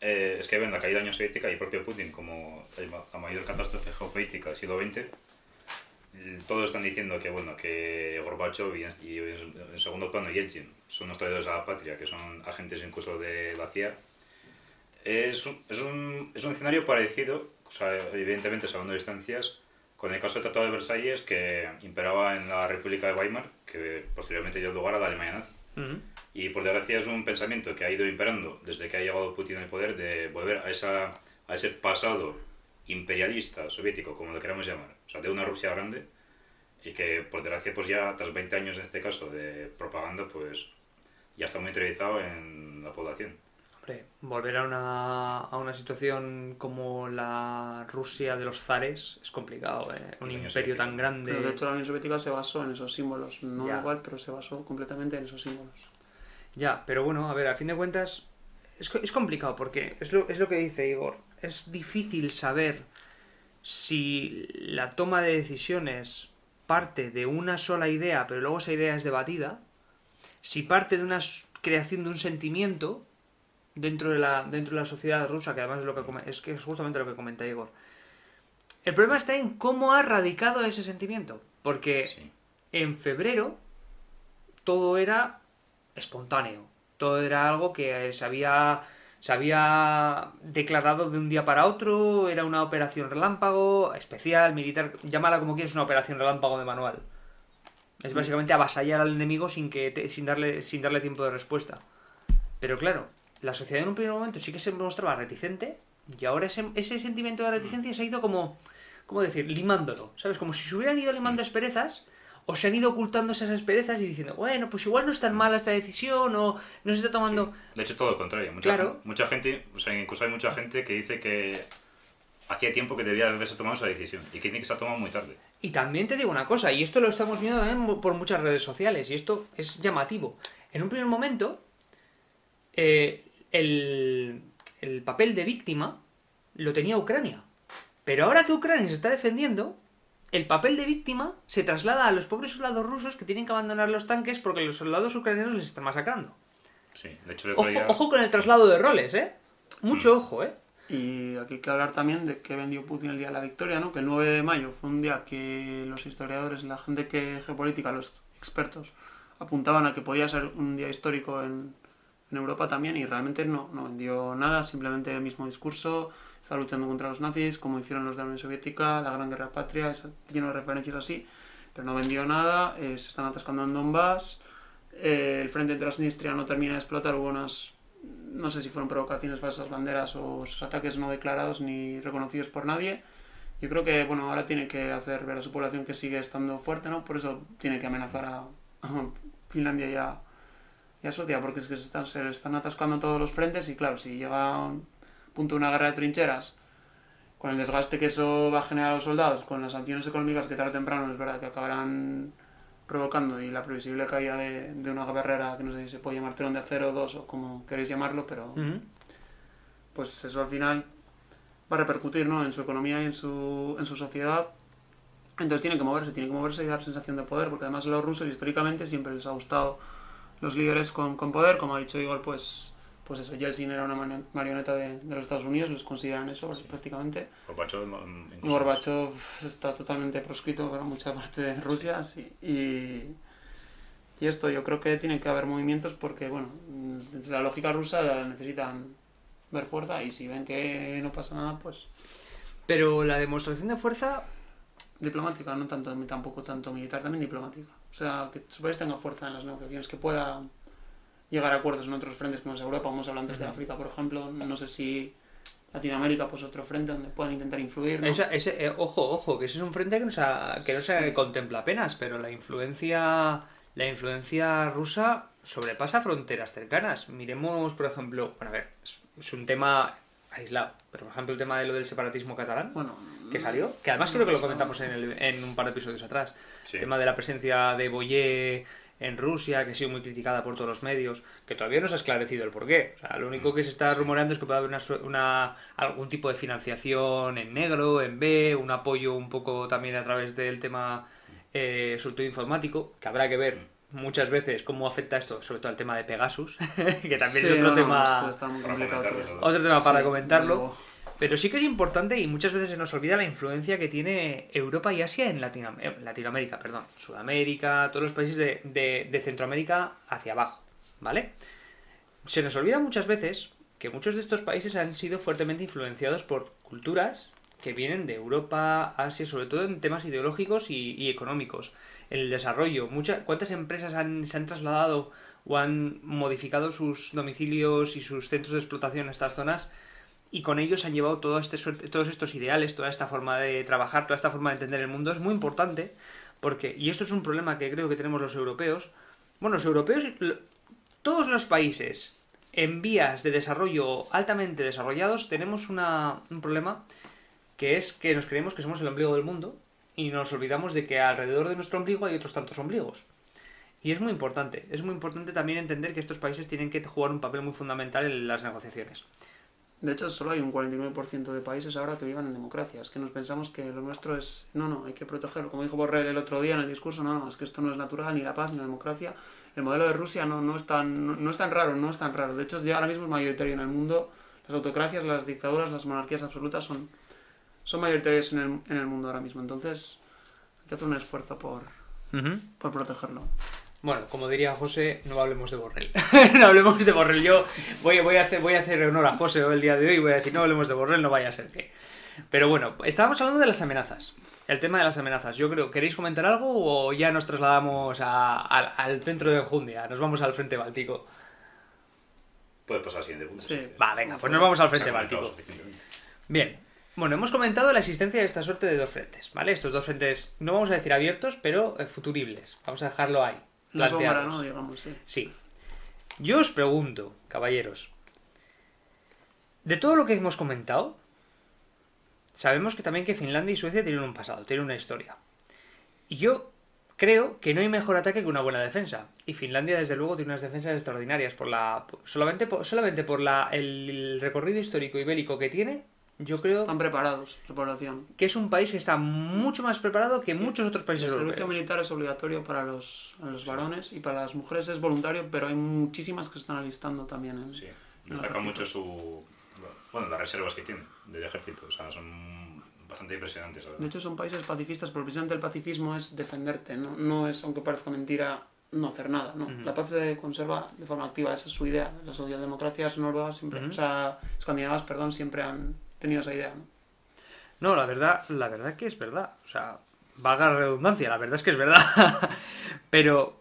eh, es que ven la caída de la Unión Soviética y propio Putin como la mayor catástrofe geopolítica del siglo XX, todos están diciendo que bueno que Gorbachev y, en- y en segundo plano Yeltsin son los traidores a la patria, que son agentes incluso de la CIA. Es un, es un, es un escenario parecido, o sea, evidentemente salvando distancias, con el caso del Tratado de Versalles que imperaba en la República de Weimar, que posteriormente dio lugar a la Alemania nazi. Ujú. Y por desgracia es un pensamiento que ha ido imperando desde que ha llegado Putin al poder de volver a, esa, a ese pasado imperialista soviético, como lo queramos llamar, o sea, de una Rusia grande, y que por desgracia pues ya tras 20 años en este caso de propaganda, pues ya está muy interiorizado en la población. Hombre, volver a una, a una situación como la Rusia de los zares es complicado, ¿eh? Un imperio tan grande. Pero de hecho la Unión Soviética se basó en esos símbolos. No Ya. igual, pero se basó completamente en esos símbolos. Ya, pero bueno, a ver, a fin de cuentas es, es complicado porque es lo, es lo que dice Igor. Es difícil saber si la toma de decisiones parte de una sola idea, pero luego esa idea es debatida, si parte de una creación de un sentimiento dentro de la, dentro de la sociedad rusa, que además es, lo que, es que es justamente lo que comenta Igor. El problema está en cómo ha radicado ese sentimiento, porque Sí. en febrero todo era espontáneo. Todo era algo que se había, se había declarado de un día para otro, era una operación relámpago, especial, militar, llámala como quieras, una operación relámpago de manual. Es básicamente avasallar al enemigo sin, que te- sin, darle, sin darle tiempo de respuesta. Pero claro, la sociedad en un primer momento sí que se mostraba reticente y ahora ese, ese sentimiento de reticencia se ha ido como, ¿cómo decir?, limándolo. ¿Sabes? Como si se hubieran ido limando asperezas o se han ido ocultando esas asperezas y diciendo, bueno, pues igual no es tan mala esta decisión o no se está tomando... Sí. De hecho, todo lo contrario. Mucha, Claro. mucha gente, o sea, incluso hay mucha gente que dice que hacía tiempo que debía haberse tomado esa decisión y que dice que se ha tomado muy tarde. Y también te digo una cosa, y esto lo estamos viendo también por muchas redes sociales, y esto es llamativo. En un primer momento, eh, el, el papel de víctima lo tenía Ucrania. Pero ahora que Ucrania se está defendiendo, el papel de víctima se traslada a los pobres soldados rusos que tienen que abandonar los tanques porque los soldados ucranianos les están masacrando. Sí, de hecho, Ojo, ojo con el traslado de roles, ¿eh? Mucho ojo, ¿eh? Y aquí hay que hablar también de que vendió Putin el día de la victoria, ¿no? Que el 9 de mayo fue un día que los historiadores, la gente que geopolítica, los expertos, apuntaban a que podía ser un día histórico en, en Europa también y realmente no, no vendió nada, simplemente el mismo discurso, está luchando contra los nazis, como hicieron los de la Unión Soviética, la Gran Guerra Patria, es- lleno de referencias así, pero no vendió nada, eh, se están atascando en Donbass, eh, el frente Transnistria no termina de explotar, hubo unas no sé si fueron provocaciones, falsas banderas o ataques no declarados ni reconocidos por nadie. Yo creo que, bueno, ahora tiene que hacer ver a su población que sigue estando fuerte, ¿no? Por eso tiene que amenazar a, a Finlandia y a, y a Suecia, porque es que se, están, se están atascando todos los frentes y, claro, si llega a un punto de una guerra de trincheras, con el desgaste que eso va a generar a los soldados, con las sanciones económicas que tarde o temprano es verdad que acabarán provocando y la previsible caída de, de una guerrera que no sé si se puede llamar telón de acero 2 o como queréis llamarlo, pero pues eso al final va a repercutir ¿no? en su economía y en su, en su sociedad. Entonces tiene que moverse, tiene que moverse y dar sensación de poder, porque además a los rusos históricamente siempre les ha gustado los líderes con, con poder, como ha dicho Igor, pues pues eso, Yeltsin era una mari- marioneta de, de los Estados Unidos, les consideran eso prácticamente. Gorbachev, mm, Gorbachev está totalmente proscrito para mucha parte de Rusia sí, y, y esto yo creo que tiene que haber movimientos porque, bueno, la lógica rusa necesitan ver fuerza y si ven que no pasa nada, pues Pero la demostración de fuerza diplomática, no tanto tampoco tanto militar, también diplomática. O sea, que su país tenga fuerza en las negociaciones, que pueda llegar a acuerdos en otros frentes como es Europa, vamos a hablar antes de. África, por ejemplo, no sé si Latinoamérica, pues otro frente donde puedan intentar influir. ¿no? Ese, eh, ojo, ojo, que ese es un frente que no se, ha- que no se Sí. contempla apenas, pero la influencia, la influencia rusa sobrepasa fronteras cercanas. Miremos, por ejemplo, bueno, a ver, es, es un tema aislado, pero por ejemplo el tema de lo del separatismo catalán, Bueno, que salió, que además creo que lo comentamos en, el- en un par de episodios atrás, Sí. el tema de la presencia de Boyer en Rusia, que ha sido muy criticada por todos los medios, que todavía no se ha esclarecido el porqué. O sea, lo único que se está rumoreando es que puede haber una, una- algún tipo de financiación en negro, en B, un apoyo un poco también a través del tema, eh, sobre todo informático, que habrá que ver muchas veces cómo afecta esto, sobre todo al tema de Pegasus, [LAUGHS] que también Sí, es otro no, tema... Otro tema para Sí, comentarlo. Pero sí que es importante y muchas veces se nos olvida la influencia que tiene Europa y Asia en Latinoam- eh, Latinoamérica, perdón, Sudamérica, todos los países de, Centroamérica hacia abajo, ¿vale? Se nos olvida muchas veces que muchos de estos países han sido fuertemente influenciados por culturas que vienen de Europa, Asia, sobre todo en temas ideológicos y, y económicos. El desarrollo, muchas, ¿cuántas empresas han- se han trasladado o han modificado sus domicilios y sus centros de explotación a estas zonas y con ellos han llevado todo este suerte- todos estos ideales, toda esta forma de trabajar, toda esta forma de entender el mundo. Es muy importante porque, y esto es un problema que creo que tenemos los europeos, bueno, los europeos, todos los países en vías de desarrollo altamente desarrollados, tenemos una- un problema que es que nos creemos que somos el ombligo del mundo y nos olvidamos de que alrededor de nuestro ombligo hay otros tantos ombligos. Y es muy importante, es muy importante también entender que estos países tienen que jugar un papel muy fundamental en las negociaciones. De hecho, solo hay un 49% de países ahora que vivan en democracias, que nos pensamos que lo nuestro es... No, no, hay que protegerlo. Como dijo Borrell el otro día en el discurso, no, no, es que esto no es natural, ni la paz, ni la democracia. El modelo de Rusia no, no, es, tan, no, no es tan raro, no es tan raro. De hecho, ya ahora mismo es mayoritario en el mundo. Las autocracias, las dictaduras, las monarquías absolutas son, son mayoritarias en el, en el mundo ahora mismo. Entonces, hay que hacer un esfuerzo por, por protegerlo. Bueno, como diría José, no hablemos de Borrell. [LAUGHS] no hablemos de Borrell. Yo voy, voy, a hacer, voy a hacer honor a José el día de hoy y voy a decir, no hablemos de Borrell, no vaya a ser que... Pero bueno, estábamos hablando de las amenazas. El tema de las amenazas. Yo creo, ¿queréis comentar algo o ya nos trasladamos a- al- al centro de Enjundia? Nos vamos al frente báltico. Puede pasar al siguiente punto. Sí. Va, venga, pues nos vamos al frente báltico. Bien. Bueno, hemos comentado la existencia de esta suerte de dos frentes, ¿vale? Estos dos frentes, no vamos a decir abiertos, pero eh, futuribles. Vamos a dejarlo ahí. La sombra, planteados. ¿no? Digamos, sí. Sí. Yo os pregunto, caballeros, de todo lo que hemos comentado, sabemos que también que Finlandia y Suecia tienen un pasado, tienen una historia. Y yo creo que no hay mejor ataque que una buena defensa. Y Finlandia, desde luego, tiene unas defensas extraordinarias. Por la, solamente por, solamente por la, el recorrido histórico y bélico que tiene, yo creo Están preparados, la población. que es un país que está mucho más preparado que muchos otros El países servicio europeos. militar es obligatorio para los, los varones y para las mujeres es voluntario, pero hay muchísimas que se están alistando también. En, Sí. el Destaca mucho su. Bueno, las reservas que tiene del ejército. O sea, son bastante impresionantes. De hecho, son países pacifistas, pero precisamente el pacifismo es defenderte, no, no es, aunque parezca mentira, no hacer nada. ¿no? La paz se conserva de forma activa, esa es su idea. Las socialdemocracias noruegas, siempre, o sea, escandinavas, perdón, siempre han tenido esa idea. ¿no? No, la verdad, la verdad que es verdad. O sea, vaga la redundancia, la verdad es que es verdad. [LAUGHS] Pero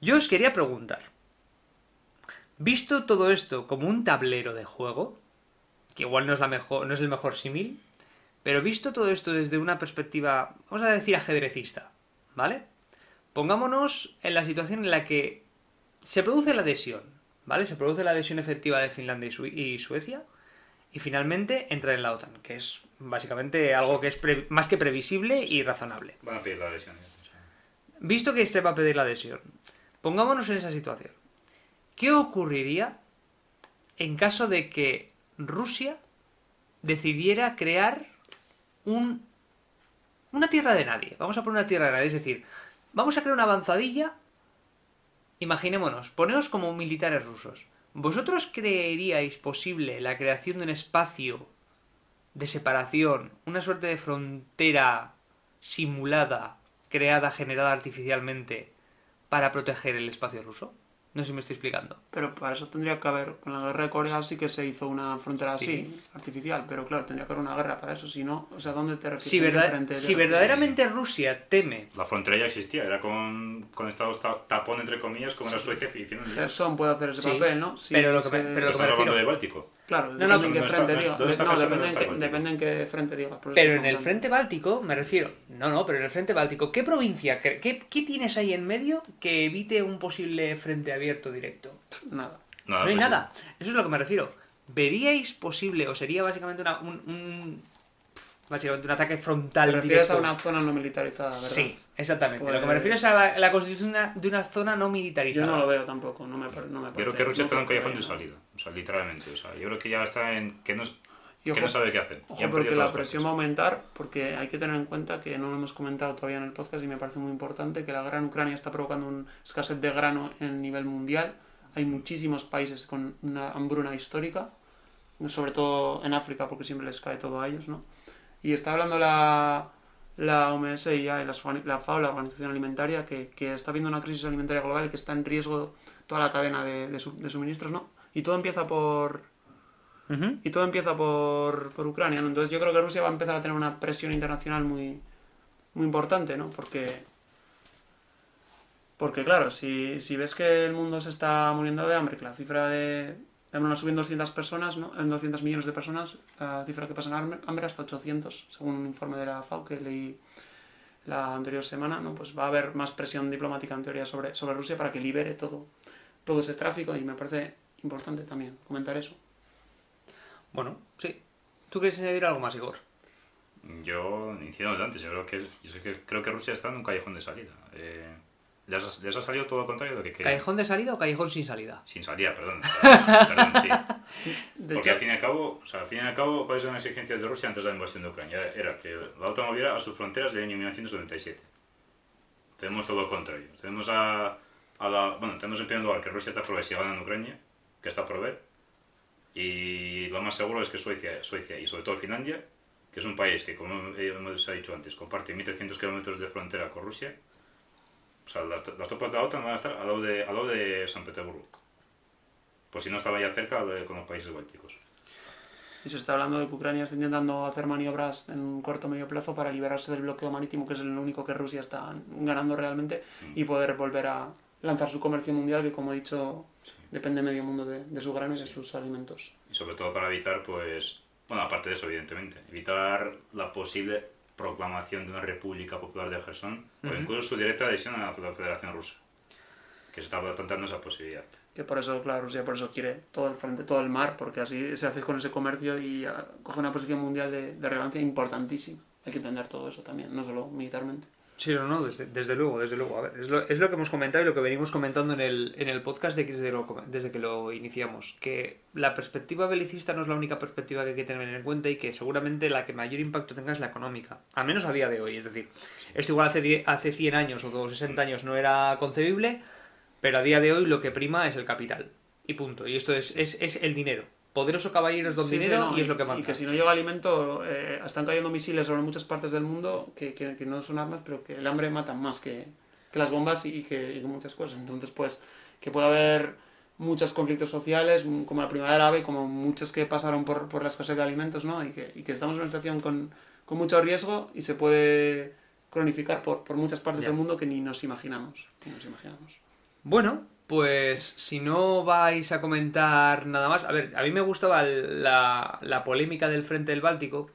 yo os quería preguntar. Visto todo esto como un tablero de juego, que igual no es la mejor, no es el mejor símil, pero visto todo esto desde una perspectiva, vamos a decir ajedrecista, ¿vale? Pongámonos en la situación en la que se produce la adhesión, ¿vale? Se produce la adhesión efectiva de Finlandia y Suecia, y finalmente entra en la OTAN, que es básicamente algo que es pre- más que previsible y razonable. Van a pedir la o sea. Visto que se va a pedir la adhesión, pongámonos en esa situación. ¿Qué ocurriría en caso de que Rusia decidiera crear un, una tierra de nadie. Vamos a poner una tierra de nadie. Es decir, vamos a crear una avanzadilla. Imaginémonos, poneos como militares rusos. ¿Vosotros creeríais posible la creación de un espacio de separación, una suerte de frontera simulada, creada, generada artificialmente, para proteger el espacio ruso? No sé si me estoy explicando. Pero para eso tendría que haber, con la guerra de Corea sí que se hizo una frontera así, Sí. artificial, pero claro, tendría que haber una guerra para eso, si no, o sea, ¿dónde te refieres? Si, ¿En qué verdad- si verdaderamente Rusia teme La frontera ya existía, era con, con estados ta- tapón, entre comillas, como era Suecia y Finlandia. Gerson puede hacer ese Sí, papel, ¿no? Sí, pero lo que me- pero lo que me hablando refiero- del Báltico. Claro, no, depende en ¿dónde qué frente digas. No, depende, en está qué, el Báltico? depende en qué frente digas. Pero en el frente báltico, me refiero. No, no, pero en el frente báltico, ¿qué provincia, qué, qué- tienes ahí en medio que evite un posible frente abierto directo? Nada. Nada, no hay pues sí. nada. Eso es lo que me refiero. ¿Veríais posible, o sería básicamente una- un, un- básicamente un ataque frontal Te refieres directo? a una zona no militarizada, ¿verdad? Sí, exactamente. Lo que me Pues- refiero es a la, la constitución de una, de una zona no militarizada. Yo no lo veo tampoco, no me, no me Yo parece. creo que Rusia no está en un callejón de salida. O sea, literalmente. O sea, yo creo que ya está en. que no, que ojo, no sabe qué hacer. Ojo, porque la presión va a aumentar, porque hay que tener en cuenta que no lo hemos comentado todavía en el podcast y me parece muy importante que la guerra en Ucrania está provocando una escasez de grano en nivel mundial. Hay muchísimos países con una hambruna histórica, sobre todo en África, porque siempre les cae todo a ellos, ¿no? Y está hablando la, la OMS y ya, la FAO, la Organización Alimentaria, que, que está habiendo una crisis alimentaria global y que está en riesgo toda la cadena de, de su- de suministros, ¿no? Y todo empieza por, y todo empieza por, por Ucrania, ¿no? Entonces yo creo que Rusia va a empezar a tener una presión internacional muy, muy importante, ¿no? Porque, porque claro, si, si ves que el mundo se está muriendo de hambre, que la cifra de, de hambre sube en 200 personas, ¿no? En 200 millones de personas, la cifra que pasan hambre, hambre hasta 800, según un informe de la FAO que leí la anterior semana, ¿no? Pues va a haber más presión diplomática en teoría sobre, sobre Rusia para que libere todo, todo ese tráfico y me parece importante también comentar eso. Bueno, sí. ¿Tú quieres añadir algo más, Igor? Yo, iniciando antes, yo creo que, yo sé que creo que Rusia está en un callejón de salida. Eh, les, ha, les ha salido todo lo contrario de lo que querían. ¿Callejón de salida o callejón sin salida? Sin salida, perdón. [LAUGHS] perdón, sí. De Porque hecho, al fin y al cabo, o sea, al fin y al cabo, ¿cuáles eran las exigencias de Rusia antes de la invasión de Ucrania? Era que la OTAN volviera a sus fronteras del año 1997. Tenemos todo lo contrario. Tenemos a, a la, bueno, tenemos en primer lugar que Rusia está por ver si gana en Ucrania, que está por ver. Y lo más seguro es que Suecia, Suecia y sobre todo Finlandia, que es un país que, como hemos dicho antes, comparte 1.300 kilómetros de frontera con Rusia. O sea, las, las tropas de la OTAN van a estar al lado de, al lado de San Petersburgo. Por si no estaba ya cerca de- con los países bálticos. Y se está hablando de que Ucrania está intentando hacer maniobras en un corto medio plazo para liberarse del bloqueo marítimo, que es el único que Rusia está ganando realmente, y poder volver a lanzar su comercio mundial, que como he dicho, depende medio mundo de, de su grano y de sus alimentos. Y sobre todo para evitar, pues, bueno, aparte de eso, evidentemente, evitar la posible proclamación de una República Popular de Gerson o incluso su directa adhesión a la Federación Rusa, que se está planteando esa posibilidad. Que por eso, claro, Rusia por eso quiere todo el frente, todo el mar, porque así se hace con ese comercio y ah, coge una posición mundial de, de relevancia importantísima. Hay que entender todo eso también, no solo militarmente. Sí, no, no, desde, desde luego, desde luego. A ver, es lo, es lo que hemos comentado y lo que venimos comentando en el, en el podcast de desde, lo- desde que lo iniciamos. Que la perspectiva belicista no es la única perspectiva que hay que tener en cuenta y que seguramente la que mayor impacto tenga es la económica. Al menos a día de hoy. Es decir, esto igual hace, die- hace 100 años o 60 años no era concebible, pero a día de hoy lo que prima es el capital. Y punto. Y esto es, es, es el dinero. Poderoso caballeros don Sí, sí, dinero no, y es lo que Y manda. que si no llega alimento, eh, están cayendo misiles sobre muchas partes del mundo que, que, que no son armas, pero que el hambre mata más que, que las bombas y que, y que muchas cosas. Entonces, pues, que puede haber muchos conflictos sociales, mm, como la primavera árabe, como muchos que pasaron por, por la escasez de alimentos, ¿no? Y que, y que estamos en una situación con, con mucho riesgo y se puede cronificar por, por muchas partes Ya. del mundo que ni nos imaginamos. Ni nos imaginamos. Bueno, pues si no vais a comentar nada más, a ver, a mí me gustaba la, la polémica del frente del Báltico,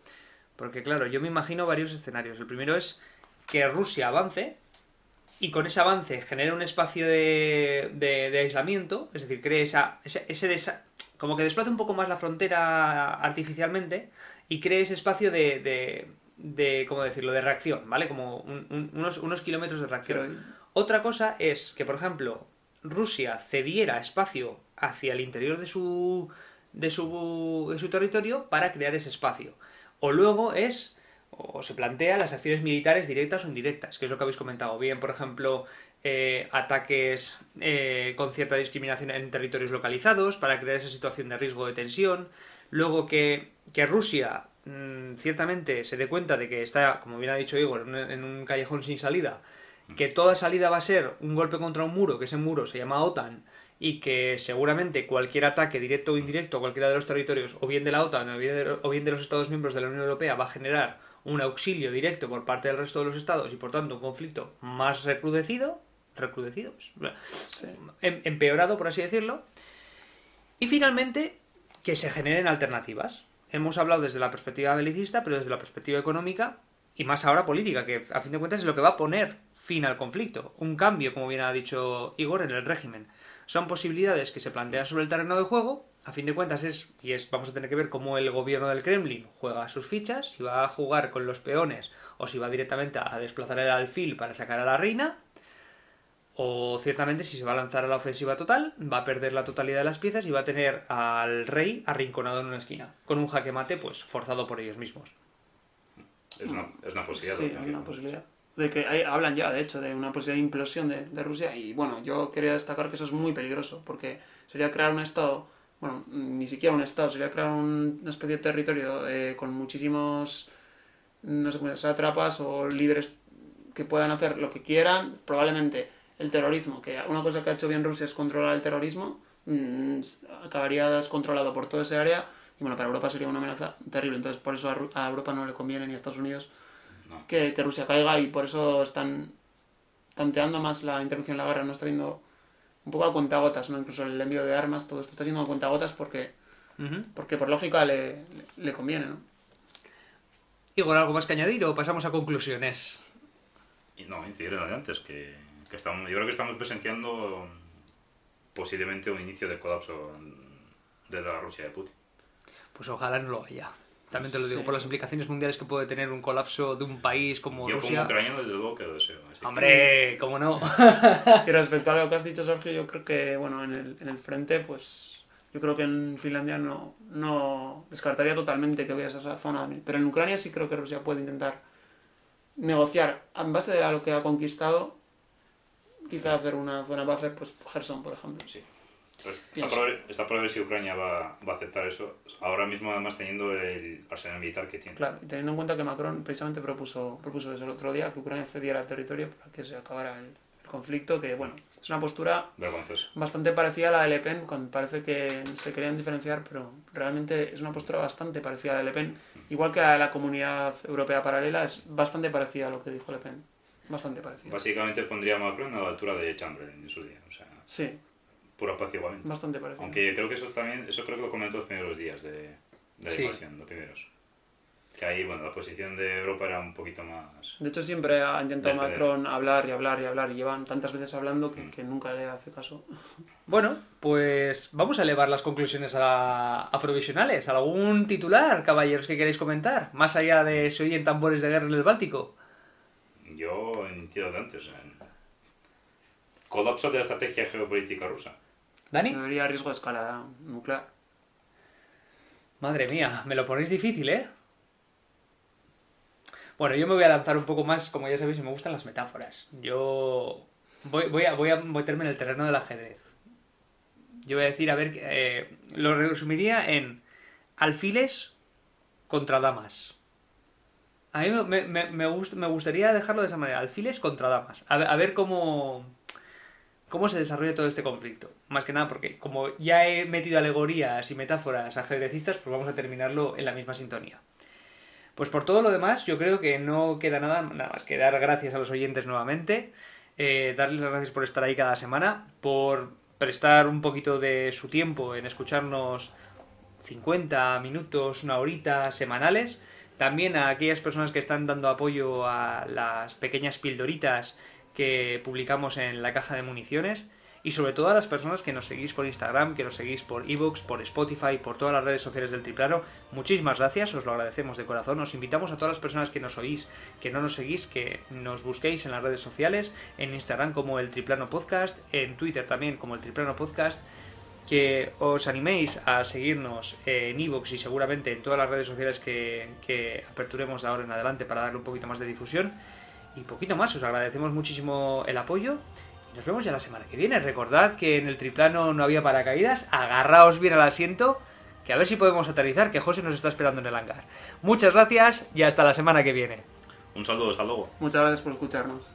porque claro, yo me imagino varios escenarios. El primero es que Rusia avance y con ese avance genere un espacio de, de- de aislamiento, es decir, cree esa, ese, ese desa- como que desplace un poco más la frontera artificialmente y cree ese espacio de, de, de ¿cómo decirlo?, de reacción, ¿vale? Como un- un- unos, unos kilómetros de reacción. Pero- Otra cosa es que, por ejemplo, Rusia cediera espacio hacia el interior de su de su, de su territorio para crear ese espacio. O luego es, o se plantea las acciones militares directas o indirectas, que es lo que habéis comentado. Bien, por ejemplo, eh, ataques eh, con cierta discriminación en territorios localizados para crear esa situación de riesgo de tensión. Luego que, que Rusia mm, ciertamente se dé cuenta de que está, como bien ha dicho Igor, en un, en un callejón sin salida, que toda salida va a ser un golpe contra un muro, que ese muro se llama OTAN, y que seguramente cualquier ataque directo o indirecto a cualquiera de los territorios, o bien de la OTAN o bien de, o bien de los Estados miembros de la Unión Europea, va a generar un auxilio directo por parte del resto de los estados y por tanto un conflicto más recrudecido, recrudecido, pues, Sí. em- empeorado por así decirlo, y finalmente que se generen alternativas. Hemos hablado desde la perspectiva belicista, pero desde la perspectiva económica y más ahora política, que a fin de cuentas es lo que va a poner fin al conflicto. Un cambio, como bien ha dicho Igor, en el régimen. Son posibilidades que se plantean sobre el terreno de juego. A fin de cuentas es, y es, vamos a tener que ver cómo el gobierno del Kremlin juega sus fichas, si va a jugar con los peones o si va directamente a desplazar el alfil para sacar a la reina. O ciertamente si se va a lanzar a la ofensiva total, va a perder la totalidad de las piezas y va a tener al rey arrinconado en una esquina, con un jaque mate pues forzado por ellos mismos. Es una, es una posibilidad. Hay una posibilidad. De que hay- hablan ya, de hecho, de una posibilidad de implosión de, Rusia. Y bueno, yo quería destacar que eso es muy peligroso, porque sería crear un Estado, bueno, ni siquiera un Estado, sería crear un- una especie de territorio eh, con muchísimos, no sé cómo sátrapas o líderes que puedan hacer lo que quieran. Probablemente el terrorismo, que una cosa que ha hecho bien Rusia es controlar el terrorismo, mm, acabaría descontrolado por toda esa área. Y bueno, para Europa sería una amenaza terrible. Entonces, por eso a, a Europa no le conviene ni a Estados Unidos No. que, que Rusia caiga y por eso están tanteando más la intervención en la guerra, no está yendo un poco a cuentagotas, ¿no? Incluso el envío de armas, todo esto está yendo a cuentagotas porque, porque por lógica le, le, le conviene, ¿no? Igor, ¿algo más que añadir o pasamos a conclusiones? Y no, incidir en lo de antes, que, que estamos, yo creo que estamos presenciando posiblemente un inicio de colapso de la Rusia de Putin. Pues ojalá no lo haya. También te lo digo, Sí. por las implicaciones mundiales que puede tener un colapso de un país como Yo como Rusia. ucraniano desde luego que lo deseo. así que- Hombre, cómo no. Y respecto a lo que has dicho, Sergio, yo creo que, bueno, en el, en el frente, pues yo creo que en Finlandia no, no descartaría totalmente que vayas a esa zona, pero en Ucrania sí creo que Rusia puede intentar negociar en base a lo que ha conquistado, quizá hacer una zona buffer, pues Gerson, por ejemplo. Sí. Entonces, está, por ver, está por ver si Ucrania va, va a aceptar eso. Ahora mismo, además, teniendo el arsenal militar que tiene. Claro, y teniendo en cuenta que Macron precisamente propuso, propuso eso el otro día, que Ucrania cediera el territorio para que se acabara el, el conflicto, que bueno, es una postura Vergonzoso. bastante parecida a la de Le Pen, cuando parece que se querían diferenciar, pero realmente es una postura bastante parecida a la de Le Pen. Igual que a la comunidad europea paralela, es bastante parecida a lo que dijo Le Pen. Bastante parecida. Básicamente pondría a Macron a la altura de Chamberlain en su día. O sea, Sí, pura paz igualmente. bastante parecida. Aunque creo que eso también, eso creo que lo comentó los primeros días de, de la Sí. invasión, los primeros. Que ahí, bueno, la posición de Europa era un poquito más... De hecho, siempre ha intentado. Macron hablar y hablar y hablar, y llevan tantas veces hablando Mm. que, que nunca le hace caso. [LAUGHS] Bueno, pues vamos a elevar las conclusiones a, a provisionales. ¿Algún titular, caballeros, que queréis comentar? Más allá de se oyen tambores de guerra en el Báltico. Yo entiendo antes. en- Colapso de la estrategia geopolítica rusa. ¿Dani? Debería riesgo de escalada nuclear. Madre mía, me lo ponéis difícil, ¿eh? Bueno, yo me voy a lanzar un poco más, como ya sabéis, me gustan las metáforas. Yo voy, voy, a, voy a meterme en el terreno del ajedrez. Yo voy a decir, a ver, eh, lo resumiría en alfiles contra damas. A mí me, me, me, gust- me gustaría dejarlo de esa manera, alfiles contra damas. A ver, a ver cómo, cómo se desarrolla todo este conflicto. Más que nada porque como ya he metido alegorías y metáforas ajedrecistas, pues vamos a terminarlo en la misma sintonía. Pues por todo lo demás, yo creo que no queda nada, nada más que dar gracias a los oyentes nuevamente, eh, darles las gracias por estar ahí cada semana, por prestar un poquito de su tiempo en escucharnos 50 minutos, una horita semanales. También a aquellas personas que están dando apoyo a las pequeñas pildoritas que publicamos en la caja de municiones. Y sobre todo a las personas que nos seguís por Instagram, que nos seguís por Evox, por Spotify, por todas las redes sociales del Triplano. Muchísimas gracias, os lo agradecemos de corazón. Os invitamos a todas las personas que nos oís, que no nos seguís, que nos busquéis en las redes sociales, en Instagram como el Triplano Podcast, en Twitter también como el Triplano Podcast. que os animéis a seguirnos en Evox y seguramente en todas las redes sociales que, que aperturemos de ahora en adelante para darle un poquito más de difusión. Y poquito más, os agradecemos muchísimo el apoyo nos vemos ya la semana que viene. Recordad que en el triplano no había paracaídas, agarraos bien al asiento, que a ver si podemos aterrizar, que José nos está esperando en el hangar. Muchas gracias y hasta la semana que viene. Un saludo, hasta luego. Muchas gracias por escucharnos.